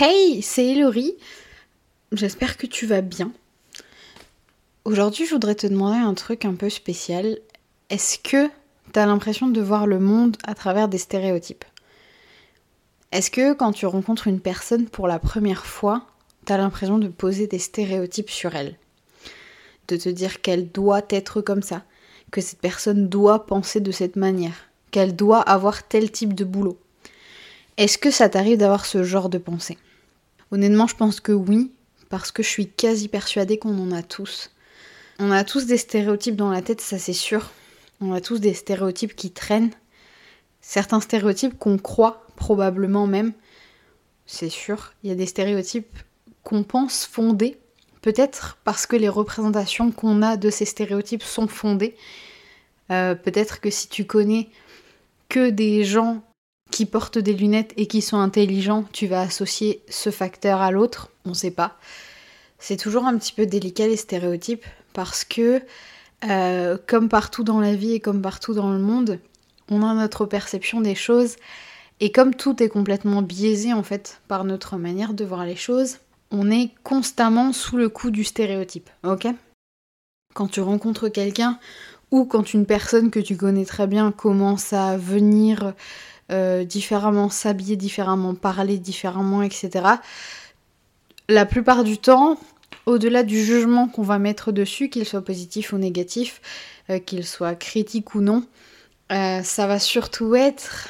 Hey, c'est Elori. J'espère que tu vas bien. Aujourd'hui, je voudrais te demander un truc un peu spécial. Est-ce que tu as l'impression de voir le monde à travers des stéréotypes? Est-ce que quand tu rencontres une personne pour la première fois, tu as l'impression de poser des stéréotypes sur elle? De te dire qu'elle doit être comme ça, que cette personne doit penser de cette manière, qu'elle doit avoir tel type de boulot? Est-ce que ça t'arrive d'avoir ce genre de pensée? Honnêtement, je pense que oui, parce que je suis quasi persuadée qu'on en a tous. On a tous des stéréotypes dans la tête, ça c'est sûr. On a tous des stéréotypes qui traînent. Certains stéréotypes qu'on croit, probablement même. C'est sûr. Il y a des stéréotypes qu'on pense fondés. Peut-être parce que les représentations qu'on a de ces stéréotypes sont fondées. Euh, peut-être que si tu connais que des gens qui portent des lunettes et qui sont intelligents, tu vas associer ce facteur à l'autre, on sait pas. C'est toujours un petit peu délicat les stéréotypes parce que, euh, comme partout dans la vie et comme partout dans le monde, on a notre perception des choses et comme tout est complètement biaisé en fait par notre manière de voir les choses, on est constamment sous le coup du stéréotype, ok? Quand tu rencontres quelqu'un ou quand une personne que tu connais très bien commence à venir euh, différemment s'habiller, différemment parler, différemment, etc. La plupart du temps, au-delà du jugement qu'on va mettre dessus, qu'il soit positif ou négatif, euh, qu'il soit critique ou non, euh, ça va surtout être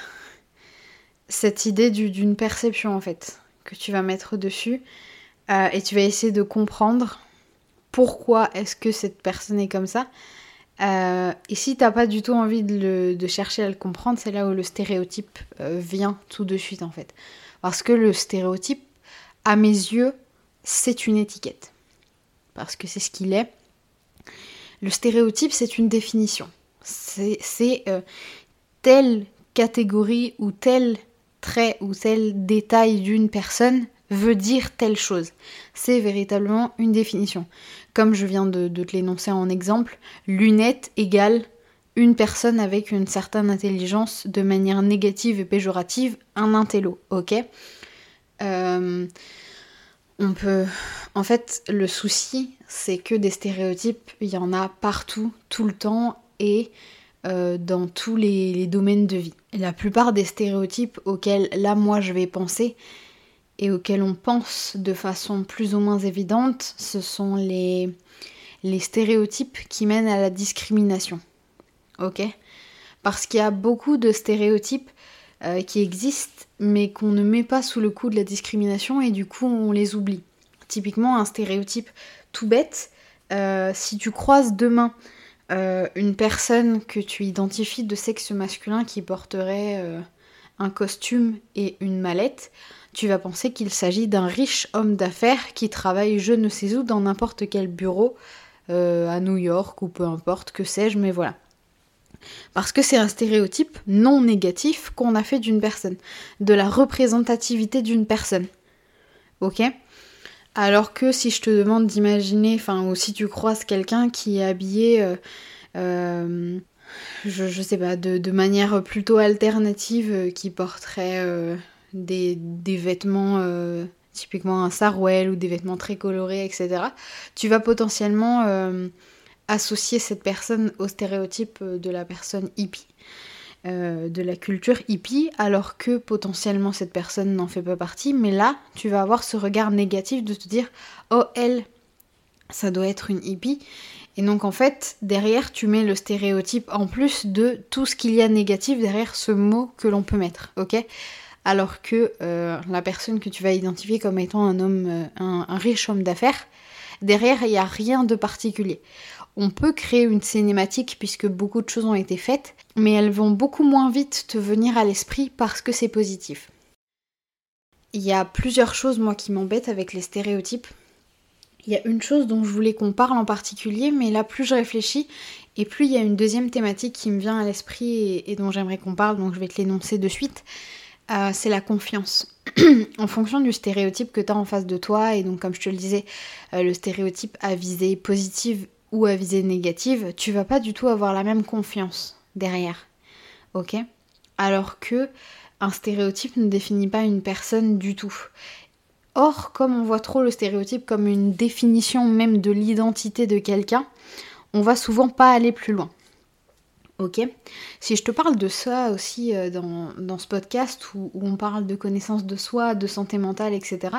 cette idée d'une perception en fait que tu vas mettre dessus et tu vas essayer de comprendre pourquoi est-ce que cette personne est comme ça euh, et si t'as pas du tout envie de, chercher à le comprendre, c'est là où le stéréotype euh, vient tout de suite en fait. Parce que le stéréotype, à mes yeux, c'est une étiquette. Parce que c'est ce qu'il est. Le stéréotype, c'est une définition. C'est euh, telle catégorie ou tel trait ou tel détail d'une personne veut dire telle chose. C'est véritablement une définition. Comme je viens de, te l'énoncer en exemple, lunette égale une personne avec une certaine intelligence de manière négative et péjorative, un intello, ok? Euh, On peut... En fait, le souci, c'est que des stéréotypes, il y en a partout, tout le temps, et euh, dans tous les, domaines de vie. La plupart des stéréotypes auxquels là, moi, je vais penser, et auxquels on pense de façon plus ou moins évidente, ce sont les, les stéréotypes qui mènent à la discrimination. Ok? Parce qu'il y a beaucoup de stéréotypes euh, qui existent, mais qu'on ne met pas sous le coup de la discrimination et du coup on les oublie. Typiquement un stéréotype tout bête, euh, si tu croises demain euh, une personne que tu identifies de sexe masculin qui porterait un costume et une mallette, tu vas penser qu'il s'agit d'un riche homme d'affaires qui travaille je ne sais où dans n'importe quel bureau euh, à New York ou peu importe, que sais-je, mais voilà. Parce que c'est un stéréotype non négatif qu'on a fait d'une personne, de la représentativité d'une personne. Ok? Alors que si je te demande d'imaginer, enfin, ou si tu croises quelqu'un qui est habillé, euh, euh, je, je, sais pas, de, de manière plutôt alternative, qui porterait des, vêtements, euh, typiquement un sarouel ou des vêtements très colorés, etc., tu vas potentiellement euh, associer cette personne au stéréotype euh, de la personne hippie. de la culture hippie, alors que potentiellement cette personne n'en fait pas partie, mais là, tu vas avoir ce regard négatif de te dire Oh, elle, ça doit être une hippie. Et donc en fait, derrière, tu mets le stéréotype en plus de tout ce qu'il y a négatif derrière ce mot que l'on peut mettre, ok? Alors que euh, la personne que tu vas identifier comme étant un homme, euh, un, riche homme d'affaires, derrière il n'y a rien de particulier. On peut créer une cinématique puisque beaucoup de choses ont été faites, mais elles vont beaucoup moins vite te venir à l'esprit parce que c'est positif. Il y a plusieurs choses moi qui m'embêtent avec les stéréotypes. Il y a une chose dont je voulais qu'on parle en particulier, mais là plus je réfléchis, et plus il y a une deuxième thématique qui me vient à l'esprit et dont j'aimerais qu'on parle, donc je vais te l'énoncer de suite. Euh, c'est la confiance. en fonction du stéréotype que tu as en face de toi, et donc comme je te le disais, euh, le stéréotype à visée positive ou à visée négative, tu vas pas du tout avoir la même confiance derrière. Ok? Alors que un stéréotype ne définit pas une personne du tout. Or, comme on voit trop le stéréotype comme une définition même de l'identité de quelqu'un, on va souvent pas aller plus loin. Ok Si je te parle de ça aussi euh, dans, ce podcast où, on parle de connaissance de soi, de santé mentale, etc.,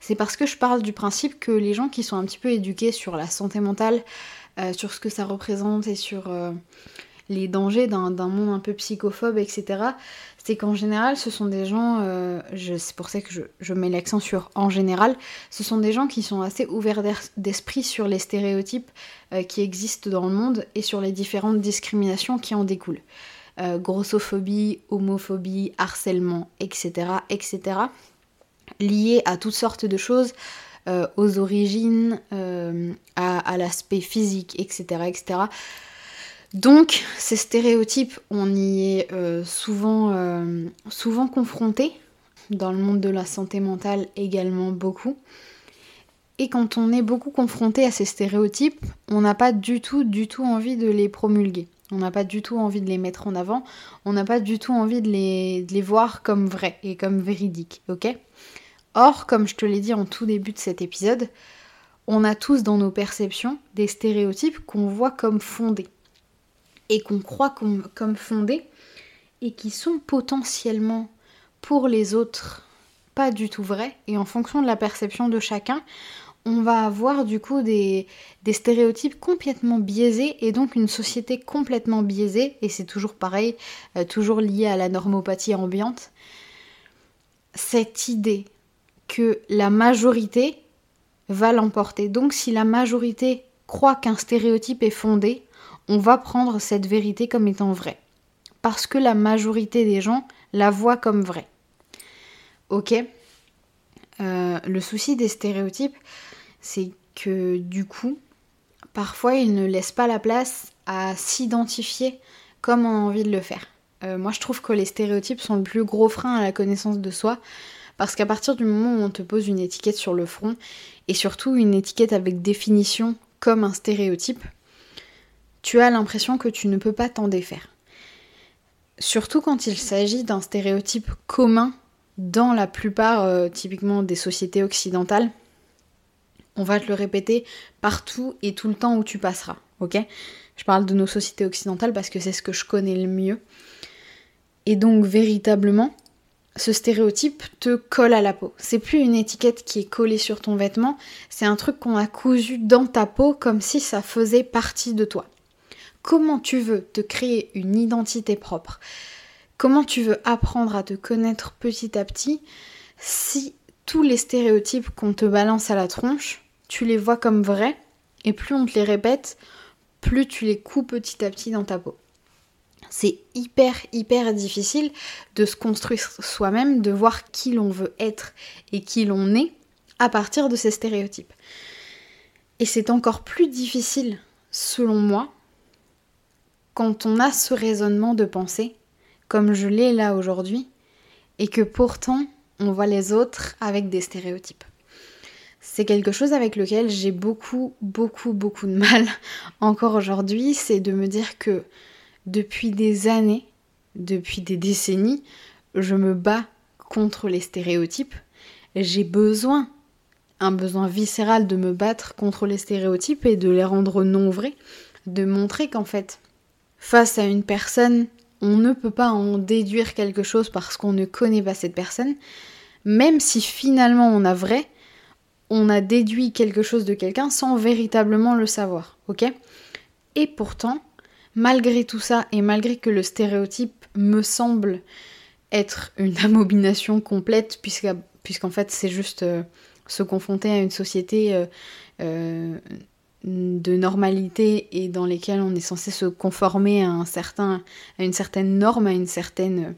c'est parce que je parle du principe que les gens qui sont un petit peu éduqués sur la santé mentale, euh, sur ce que ça représente et sur euh, les dangers d'un monde un peu psychophobe, etc., c'est qu'en général, ce sont des gens, euh, c'est pour ça que je, mets l'accent sur en général, ce sont des gens qui sont assez ouverts d'esprit sur les stéréotypes euh, qui existent dans le monde et sur les différentes discriminations qui en découlent. Euh, grossophobie, homophobie, harcèlement, etc., etc., liés à toutes sortes de choses, aux origines, à, à l'aspect physique, etc., etc. Donc, ces stéréotypes, on y est euh, souvent, euh, confronté, dans le monde de la santé mentale également beaucoup. Et quand on est beaucoup confronté à ces stéréotypes, on n'a pas du tout, du tout envie de les promulguer. On n'a pas du tout envie de les mettre en avant. On n'a pas du tout envie de les, de les voir comme vrais et comme véridiques, ok? Or, comme je te l'ai dit en tout début de cet épisode, on a tous dans nos perceptions des stéréotypes qu'on voit comme fondés et qu'on croit comme, comme fondés et qui sont potentiellement pour les autres pas du tout vrais et en fonction de la perception de chacun on va avoir du coup des, stéréotypes complètement biaisés et donc une société complètement biaisée et c'est toujours pareil, euh, toujours lié à la normopathie ambiante. Cette idée que la majorité va l'emporter. Donc si la majorité croit qu'un stéréotype est fondé, on va prendre cette vérité comme étant vraie. Parce que la majorité des gens la voient comme vraie. Ok euh, Le souci des stéréotypes, c'est que du coup, parfois ils ne laissent pas la place à s'identifier comme on a envie de le faire. Euh, moi je trouve que les stéréotypes sont le plus gros frein à la connaissance de soi. Parce qu'à partir du moment où on te pose une étiquette sur le front, et surtout une étiquette avec définition comme un stéréotype, tu as l'impression que tu ne peux pas t'en défaire. Surtout quand il s'agit d'un stéréotype commun dans la plupart euh, typiquement des sociétés occidentales. On va te le répéter partout et tout le temps où tu passeras, ok? Je parle de nos sociétés occidentales parce que c'est ce que je connais le mieux. Et donc véritablement, ce stéréotype te colle à la peau. C'est plus une étiquette qui est collée sur ton vêtement, c'est un truc qu'on a cousu dans ta peau comme si ça faisait partie de toi comment tu veux te créer une identité propre, comment tu veux apprendre à te connaître petit à petit si tous les stéréotypes qu'on te balance à la tronche, tu les vois comme vrais et plus on te les répète, plus tu les coupes petit à petit dans ta peau. C'est hyper hyper difficile de se construire soi-même, de voir qui l'on veut être et qui l'on est à partir de ces stéréotypes. Et c'est encore plus difficile, selon moi, quand on a ce raisonnement de pensée, comme je l'ai là aujourd'hui, et que pourtant on voit les autres avec des stéréotypes. C'est quelque chose avec lequel j'ai beaucoup, beaucoup, beaucoup de mal encore aujourd'hui, c'est de me dire que depuis des années, depuis des décennies, je me bats contre les stéréotypes. J'ai besoin, un besoin viscéral de me battre contre les stéréotypes et de les rendre non vrais, de montrer qu'en fait, face à une personne, on ne peut pas en déduire quelque chose parce qu'on ne connaît pas cette personne, même si finalement on a vrai, on a déduit quelque chose de quelqu'un sans véritablement le savoir, ok? Et pourtant, malgré tout ça, et malgré que le stéréotype me semble être une abomination complète, puisqu'en fait c'est juste euh, se confronter à une société euh, euh, de normalité et dans lesquelles on est censé se conformer à, un certain, à une certaine norme, à, une certaine,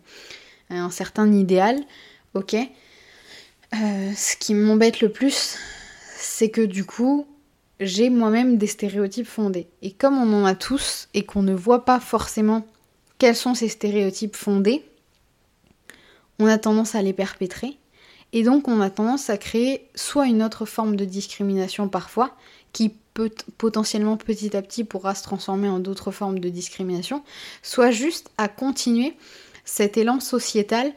un certain idéal, ok euh, Ce qui m'embête le plus, c'est que du coup, j'ai moi-même des stéréotypes fondés. Et comme on en a tous et qu'on ne voit pas forcément quels sont ces stéréotypes fondés, on a tendance à les perpétrer. Et donc on a tendance à créer soit une autre forme de discrimination parfois, qui potentiellement petit à petit pourra se transformer en d'autres formes de discrimination, soit juste à continuer cet élan sociétal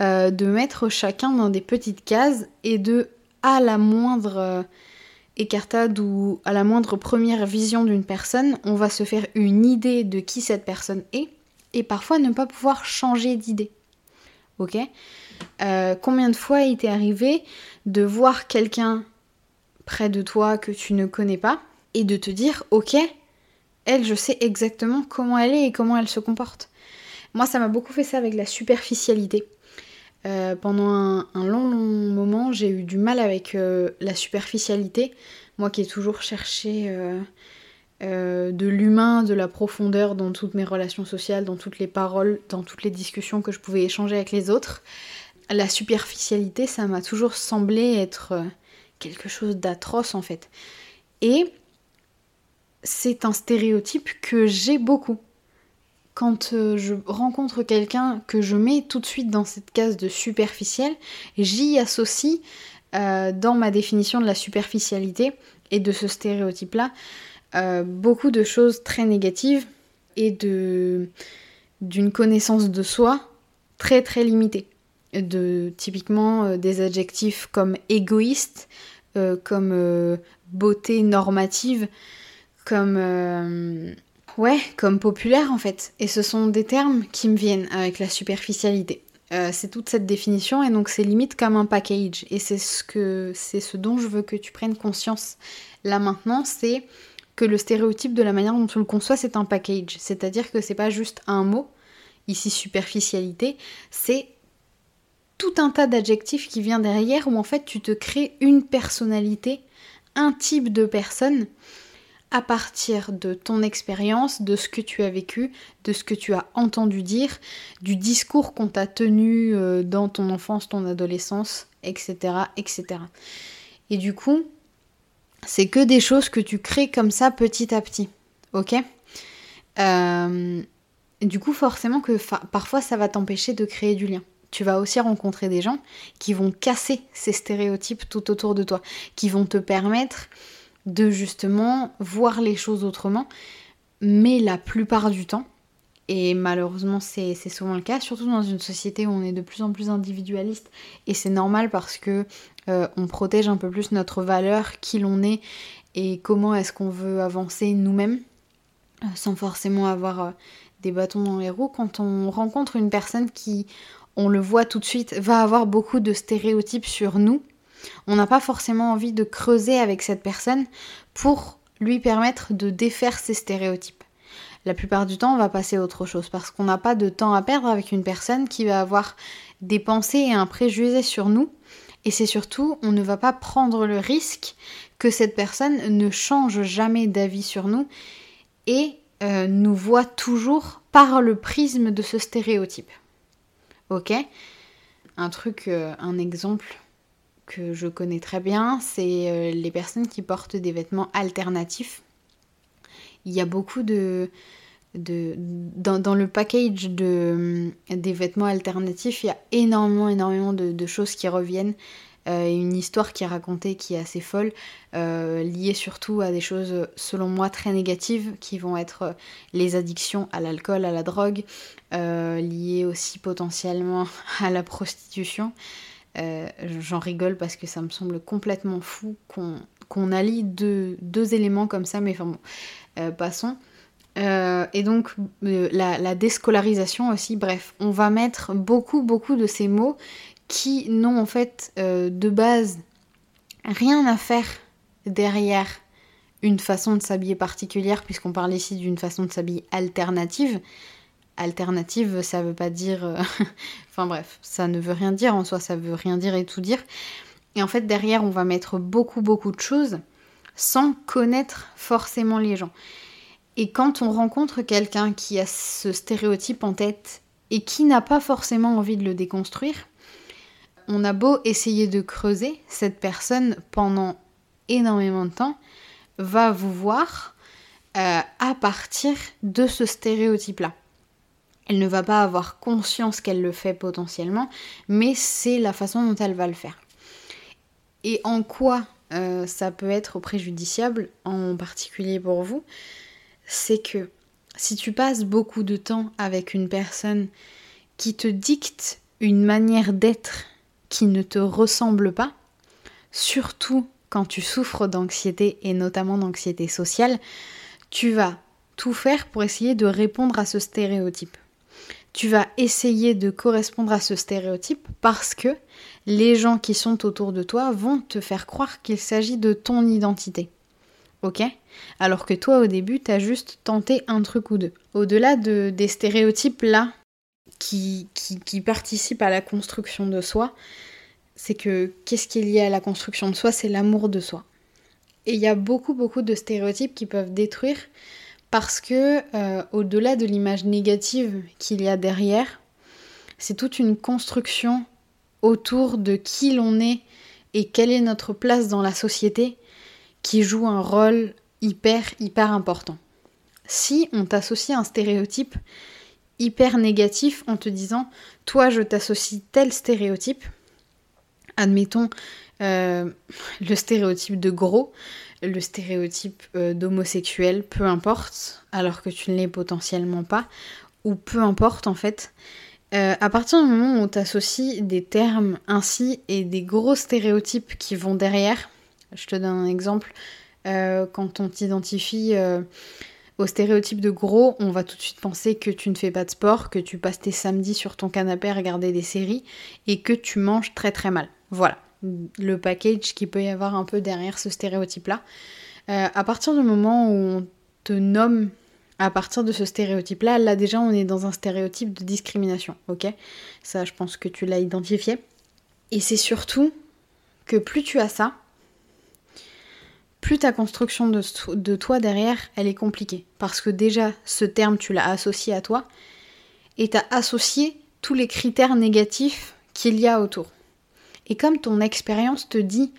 euh, de mettre chacun dans des petites cases et de à la moindre euh, écartade ou à la moindre première vision d'une personne, on va se faire une idée de qui cette personne est et parfois ne pas pouvoir changer d'idée. Ok? Euh, Combien de fois il t'est arrivé de voir quelqu'un près de toi que tu ne connais pas et de te dire ok, elle, je sais exactement comment elle est et comment elle se comporte. Moi, ça m'a beaucoup fait ça avec la superficialité. Euh, pendant un, long, moment, j'ai eu du mal avec euh, la superficialité. Moi qui ai toujours cherché euh, de l'humain, de la profondeur dans toutes mes relations sociales, dans toutes les paroles, dans toutes les discussions que je pouvais échanger avec les autres. La superficialité, ça m'a toujours semblé être quelque chose d'atroce en fait. Et c'est un stéréotype que j'ai beaucoup quand euh, je rencontre quelqu'un que je mets tout de suite dans cette case de superficiel, j'y associe euh, dans ma définition de la superficialité et de ce stéréotype-là euh, beaucoup de choses très négatives et d'une connaissance de soi très très limitée. De typiquement des adjectifs comme égoïste, comme beauté normative, comme Ouais, comme populaire en fait. Et ce sont des termes qui me viennent avec la superficialité. Euh, c'est toute cette définition et donc c'est limite comme un package. Et c'est ce que c'est ce dont je veux que tu prennes conscience là maintenant, c'est que le stéréotype de la manière dont tu le conçois, c'est un package. C'est-à-dire que c'est pas juste un mot, ici superficialité, c'est tout un tas d'adjectifs qui vient derrière où en fait tu te crées une personnalité, un type de personne à partir de ton expérience, de ce que tu as vécu, de ce que tu as entendu dire, du discours qu'on t'a tenu euh, dans ton enfance, ton adolescence, etc., etc. Et du coup, c'est que des choses que tu crées comme ça petit à petit, ok? Euh, Du coup, forcément que parfois ça va t'empêcher de créer du lien. Tu vas aussi rencontrer des gens qui vont casser ces stéréotypes tout autour de toi, qui vont te permettre de justement voir les choses autrement. Mais la plupart du temps, et malheureusement c'est souvent le cas, surtout dans une société où on est de plus en plus individualiste, et c'est normal parce que euh, on protège un peu plus notre valeur, qui l'on est, et comment est-ce qu'on veut avancer nous-mêmes, euh, sans forcément avoir euh, des bâtons dans les roues. Quand on rencontre une personne qui, on le voit tout de suite, va avoir beaucoup de stéréotypes sur nous, on n'a pas forcément envie de creuser avec cette personne pour lui permettre de défaire ses stéréotypes. La plupart du temps, on va passer à autre chose parce qu'on n'a pas de temps à perdre avec une personne qui va avoir des pensées et un préjugé sur nous. Et c'est surtout, on ne va pas prendre le risque que cette personne ne change jamais d'avis sur nous et euh, nous voit toujours par le prisme de ce stéréotype. Ok Un truc, euh, un exemple que je connais très bien, c'est euh, les personnes qui portent des vêtements alternatifs. Il y a beaucoup de... dans, le package de, des vêtements alternatifs, il y a énormément, énormément de, choses qui reviennent. Euh, une histoire qui est racontée qui est assez folle, euh, liée surtout à des choses, selon moi, très négatives, qui vont être les addictions à l'alcool, à la drogue, liées aussi potentiellement à la prostitution. Euh, j'en rigole parce que ça me semble complètement fou qu'on allie deux, éléments comme ça, mais enfin bon, euh, passons. Euh, et donc la, déscolarisation aussi, bref, on va mettre beaucoup, beaucoup de ces mots qui n'ont en fait de base rien à faire derrière une façon de s'habiller particulière, puisqu'on parle ici d'une façon de s'habiller alternative alternative, ça veut pas dire. Euh, enfin bref, ça ne veut rien dire en soi, ça veut rien dire et tout dire. Et en fait, derrière, on va mettre beaucoup, beaucoup de choses sans connaître forcément les gens. Et quand on rencontre quelqu'un qui a ce stéréotype en tête et qui n'a pas forcément envie de le déconstruire, on a beau essayer de creuser, cette personne pendant énormément de temps va vous voir euh, à partir de ce stéréotype-là. Elle ne va pas avoir conscience qu'elle le fait potentiellement, mais c'est la façon dont elle va le faire. Et en quoi euh, ça peut être préjudiciable, en particulier pour vous, c'est que si tu passes beaucoup de temps avec une personne qui te dicte une manière d'être qui ne te ressemble pas, surtout quand tu souffres d'anxiété et notamment d'anxiété sociale, tu vas tout faire pour essayer de répondre à ce stéréotype. Tu vas essayer de correspondre à ce stéréotype parce que les gens qui sont autour de toi vont te faire croire qu'il s'agit de ton identité. Ok? Alors que toi, au début, t'as juste tenté un truc ou deux. Au-delà de, des stéréotypes là qui, participent à la construction de soi, c'est que qu'est-ce qui est lié à la construction de soi C'est l'amour de soi. Et il y a beaucoup, beaucoup de stéréotypes qui peuvent détruire parce que, euh, au-delà de l'image négative qu'il y a derrière, c'est toute une construction autour de qui l'on est et quelle est notre place dans la société qui joue un rôle hyper, hyper important. Si on t'associe un stéréotype hyper négatif en te disant toi je t'associe tel stéréotype, admettons euh, le stéréotype de gros, le stéréotype euh, d'homosexuel, peu importe, alors que tu ne l'es potentiellement pas, ou peu importe en fait, euh, à partir du moment où on t'associe des termes ainsi et des gros stéréotypes qui vont derrière, je te donne un exemple, quand on t'identifie au stéréotype de gros, on va tout de suite penser que tu ne fais pas de sport, que tu passes tes samedis sur ton canapé à regarder des séries et que tu manges très très mal. Voilà le package qui peut y avoir un peu derrière ce stéréotype-là. Euh, à partir du moment où on te nomme à partir de ce stéréotype-là, là déjà on est dans un stéréotype de discrimination, ok? Ça je pense que tu l'as identifié. Et c'est surtout que plus tu as ça, plus ta construction de, toi derrière, elle est compliquée. Parce que déjà, ce terme, tu l'as associé à toi, et tu as associé tous les critères négatifs qu'il y a autour. Et comme ton expérience te dit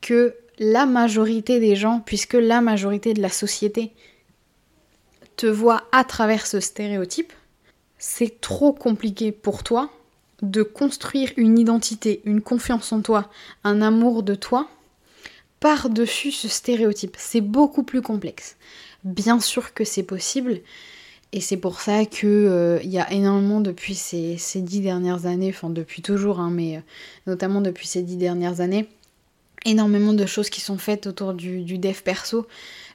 que la majorité des gens, puisque la majorité de la société te voit à travers ce stéréotype, c'est trop compliqué pour toi de construire une identité, une confiance en toi, un amour de toi par-dessus ce stéréotype. C'est beaucoup plus complexe. Bien sûr que c'est possible, et c'est pour ça que euh, y a énormément depuis ces, dix dernières années, enfin depuis toujours, hein, mais euh, notamment depuis ces dix dernières années, énormément de choses qui sont faites autour du, du dev perso.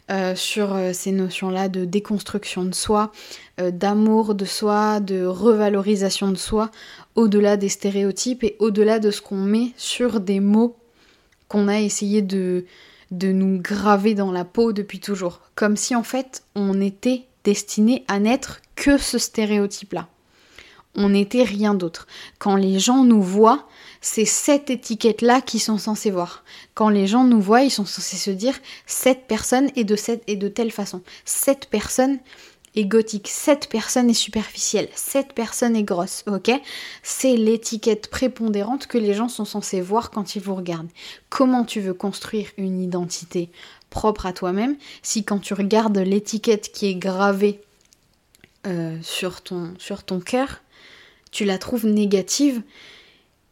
Euh, sur ces notions-là de déconstruction de soi, d'amour de soi, de revalorisation de soi, au-delà des stéréotypes et au-delà de ce qu'on met sur des mots qu'on a essayé de, de nous graver dans la peau depuis toujours. Comme si en fait on était destiné à n'être que ce stéréotype-là. On n'était rien d'autre. Quand les gens nous voient, c'est cette étiquette-là qu'ils sont censés voir. Quand les gens nous voient, ils sont censés se dire cette personne est de cette et de telle façon. Cette personne gothique, cette personne est superficielle, cette personne est grosse, ok? C'est l'étiquette prépondérante que les gens sont censés voir quand ils vous regardent. Comment tu veux construire une identité propre à toi-même si quand tu regardes l'étiquette qui est gravée euh, sur ton, sur ton cœur, tu la trouves négative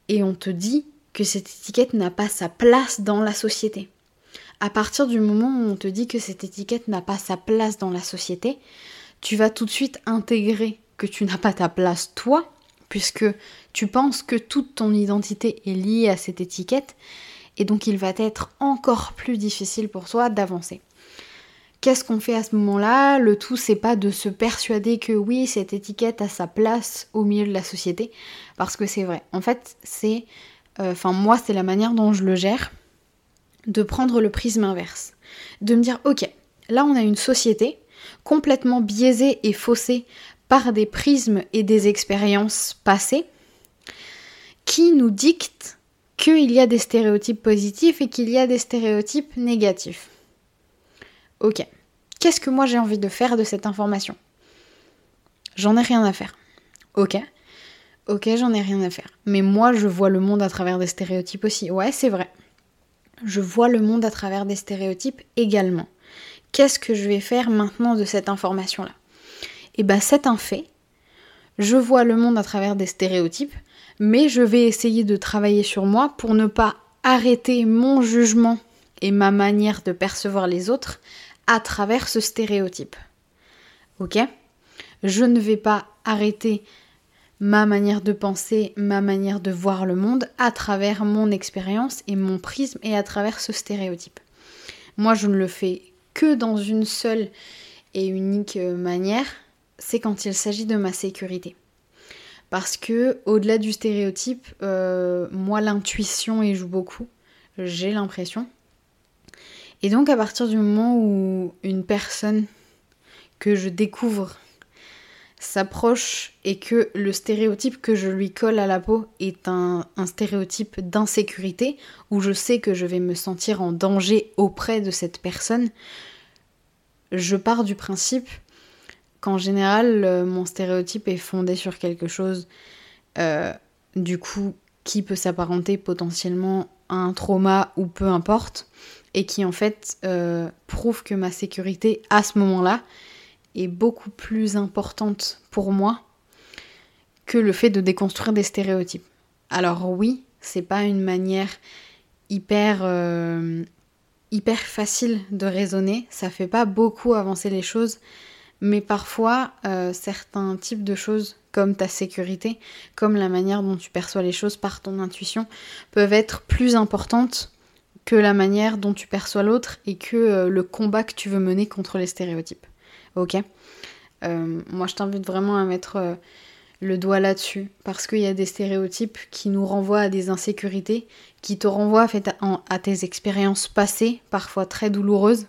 et on te dit que cette étiquette n'a pas sa place dans la société? À partir du moment où on te dit que cette étiquette n'a pas sa place dans la société, tu vas tout de suite intégrer que tu n'as pas ta place toi, puisque tu penses que toute ton identité est liée à cette étiquette, et donc il va être encore plus difficile pour toi d'avancer. Qu'est-ce qu'on fait à ce moment-là? Le tout, c'est pas de se persuader que oui, cette étiquette a sa place au milieu de la société, parce que c'est vrai. En fait, c'est, euh, enfin moi, c'est la manière dont je le gère, de prendre le prisme inverse, de me dire, ok, là on a une société complètement biaisée et faussée par des prismes et des expériences passées, qui nous dictent qu'il y a des stéréotypes positifs et qu'il y a des stéréotypes négatifs. Ok. Qu'est-ce que moi j'ai envie de faire de cette information? J'en ai rien à faire. Ok. Ok, j'en ai rien à faire. Mais moi, je vois le monde à travers des stéréotypes aussi. Ouais, c'est vrai. Je vois le monde à travers des stéréotypes également. Qu'est-ce que je vais faire maintenant de cette information-là Eh bien, c'est un fait. Je vois le monde à travers des stéréotypes, mais je vais essayer de travailler sur moi pour ne pas arrêter mon jugement et ma manière de percevoir les autres à travers ce stéréotype. Ok? Je ne vais pas arrêter ma manière de penser, ma manière de voir le monde à travers mon expérience et mon prisme et à travers ce stéréotype. Moi, je ne le fais que dans une seule et unique manière, c'est quand il s'agit de ma sécurité. Parce que au-delà du stéréotype, euh, moi l'intuition y joue beaucoup, j'ai l'impression. Et donc à partir du moment où une personne que je découvre s'approche et que le stéréotype que je lui colle à la peau est un, stéréotype d'insécurité, où je sais que je vais me sentir en danger auprès de cette personne, je pars du principe qu'en général, euh, mon stéréotype est fondé sur quelque chose, euh, du coup, qui peut s'apparenter potentiellement à un trauma ou peu importe, et qui en fait euh, prouve que ma sécurité à ce moment-là est beaucoup plus importante pour moi que le fait de déconstruire des stéréotypes. Alors oui, c'est pas une manière hyper hyper facile de raisonner, ça fait pas beaucoup avancer les choses, mais parfois euh, certains types de choses comme ta sécurité, comme la manière dont tu perçois les choses par ton intuition, peuvent être plus importantes que la manière dont tu perçois l'autre et que euh, le combat que tu veux mener contre les stéréotypes. Ok euh, Moi je t'invite vraiment à mettre le doigt là-dessus, parce qu'il y a des stéréotypes qui nous renvoient à des insécurités, qui te renvoient à, tes expériences passées, parfois très douloureuses.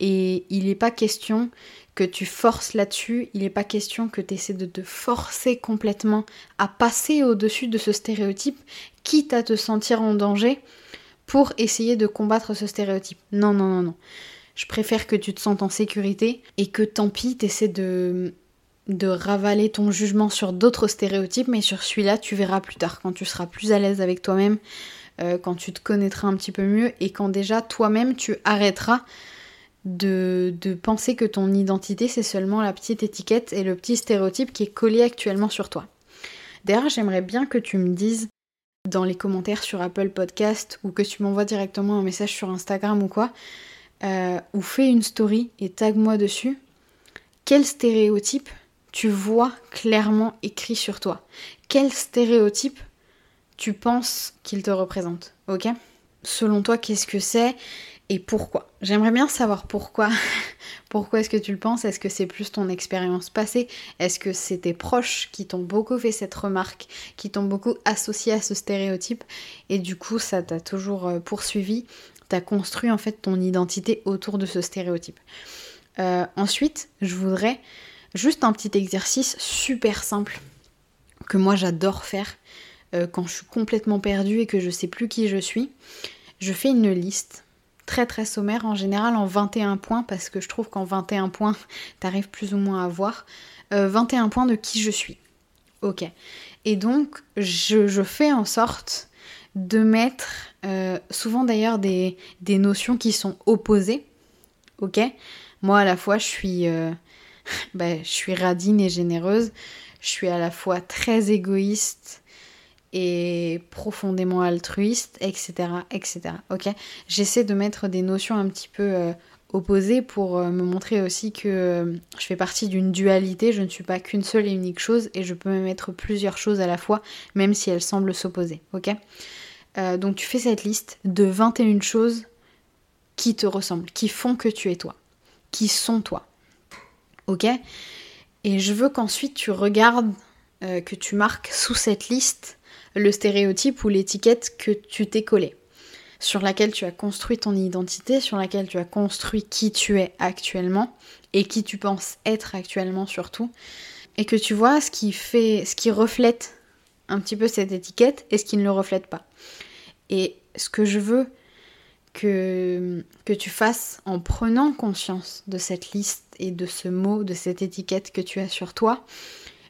Et il n'est pas question que tu forces là-dessus, il n'est pas question que tu essaies de te forcer complètement à passer au-dessus de ce stéréotype, quitte à te sentir en danger pour essayer de combattre ce stéréotype. Non, non, non, non. Je préfère que tu te sentes en sécurité et que tant pis, tu essaies de, de ravaler ton jugement sur d'autres stéréotypes, mais sur celui-là, tu verras plus tard, quand tu seras plus à l'aise avec toi-même, euh, quand tu te connaîtras un petit peu mieux, et quand déjà toi-même, tu arrêteras de, de penser que ton identité, c'est seulement la petite étiquette et le petit stéréotype qui est collé actuellement sur toi. D'ailleurs, j'aimerais bien que tu me dises dans les commentaires sur Apple Podcast ou que tu m'envoies directement un message sur Instagram ou quoi, euh, ou fais une story et tag moi dessus. Quel stéréotype tu vois clairement écrit sur toi? Quel stéréotype tu penses qu'il te représente, ok? Selon toi, qu'est-ce que c'est et pourquoi? J'aimerais bien savoir pourquoi. pourquoi est-ce que tu le penses? Est-ce que c'est plus ton expérience passée? Est-ce que c'est tes proches qui t'ont beaucoup fait cette remarque, qui t'ont beaucoup associé à ce stéréotype? Et du coup ça t'a toujours euh, construit en fait ton identité autour de ce stéréotype. Euh, ensuite, je voudrais Juste un petit exercice super simple que moi j'adore faire euh, quand je suis complètement perdue et que je sais plus qui je suis. Je fais une liste très très sommaire, en général en 21 points, parce que je trouve qu'en 21 points, t'arrives plus ou moins à voir. 21 euh, points de qui je suis. Ok. Et donc, je, fais en sorte de mettre, euh, souvent d'ailleurs, des, notions qui sont opposées. Ok? Moi, à la fois, je suis je suis radine et généreuse. Je suis à la fois très égoïste et profondément altruiste, etc. etc. Ok? J'essaie de mettre des notions un petit peu euh, opposées pour euh, me montrer aussi que euh, je fais partie d'une dualité, je ne suis pas qu'une seule et unique chose et je peux me mettre plusieurs choses à la fois, même si elles semblent s'opposer. Ok? Donc tu fais cette liste de 21 choses qui te ressemblent, qui font que tu es toi, qui sont toi. Ok? Et je veux qu'ensuite tu regardes, euh, que tu marques sous cette liste le stéréotype ou l'étiquette que tu t'es collé, sur laquelle tu as construit ton identité, sur laquelle tu as construit qui tu es actuellement et qui tu penses être actuellement surtout, et que tu vois ce qui fait, ce qui reflète petit peu cette étiquette et ce qui ne le reflète pas? Et ce que je veux que tu fasses en prenant conscience de cette liste et de ce mot, de cette étiquette que tu as sur toi,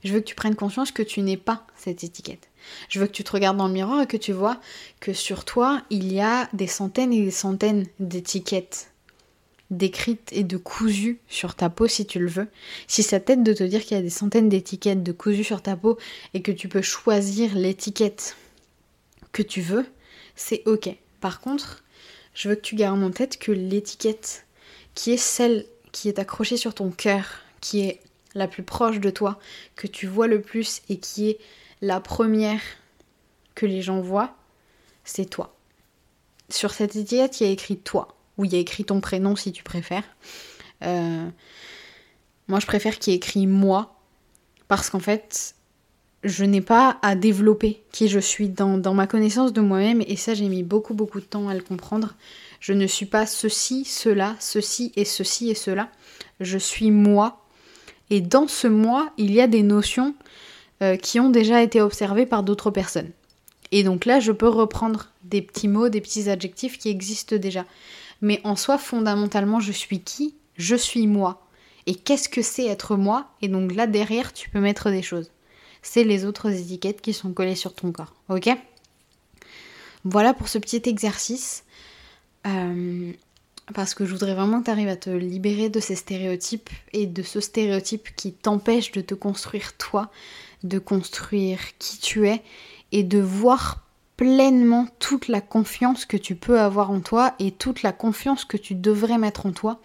je veux que tu prennes conscience que tu n'es pas cette étiquette. Je veux que tu te regardes dans le miroir et que tu vois que sur toi, il y a des centaines et des centaines d'étiquettes décrites et de cousues sur ta peau si tu le veux. Si ça t'aide de te dire qu'il y a des centaines d'étiquettes de cousues sur ta peau et que tu peux choisir l'étiquette que tu veux, c'est ok. Par contre, je veux que tu gardes en tête que l'étiquette qui est celle qui est accrochée sur ton cœur, qui est la plus proche de toi, que tu vois le plus et qui est la première que les gens voient, c'est toi. Sur cette étiquette, il y a écrit toi, ou il y a écrit ton prénom si tu préfères. Euh, moi, je préfère qu'il y ait écrit moi, parce qu'en fait, je n'ai pas à développer qui je suis dans, dans ma connaissance de moi-même, et ça, j'ai mis beaucoup, beaucoup de temps à le comprendre. Je ne suis pas ceci, cela, ceci et ceci et cela. Je suis moi. Et dans ce moi, il y a des notions euh, qui ont déjà été observées par d'autres personnes. Et donc là, je peux reprendre des petits mots, des petits adjectifs qui existent déjà. Mais en soi, fondamentalement, je suis qui? Je suis moi. Et qu'est-ce que c'est être moi? Et donc là, derrière, tu peux mettre des choses. C'est les autres étiquettes qui sont collées sur ton corps. Ok? Voilà pour ce petit exercice. Euh, parce que je voudrais vraiment que tu arrives à te libérer de ces stéréotypes et de ce stéréotype qui t'empêche de te construire toi, de construire qui tu es et de voir pleinement toute la confiance que tu peux avoir en toi et toute la confiance que tu devrais mettre en toi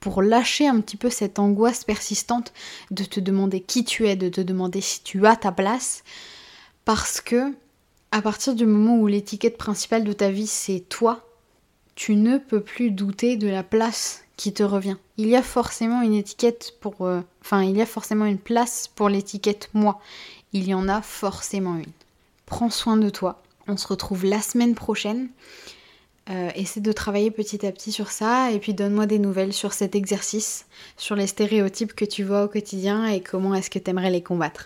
pour lâcher un petit peu cette angoisse persistante de te demander qui tu es, de te demander si tu as ta place parce que à partir du moment où l'étiquette principale de ta vie c'est toi, tu ne peux plus douter de la place qui te revient. Il y a forcément une étiquette pour... Euh, enfin, il y a forcément une place pour l'étiquette moi. Il y en a forcément une. Prends soin de toi. On se retrouve la semaine prochaine. Euh, essaie de travailler petit à petit sur ça et puis donne-moi des nouvelles sur cet exercice, sur les stéréotypes que tu vois au quotidien et comment est-ce que tu aimerais les combattre.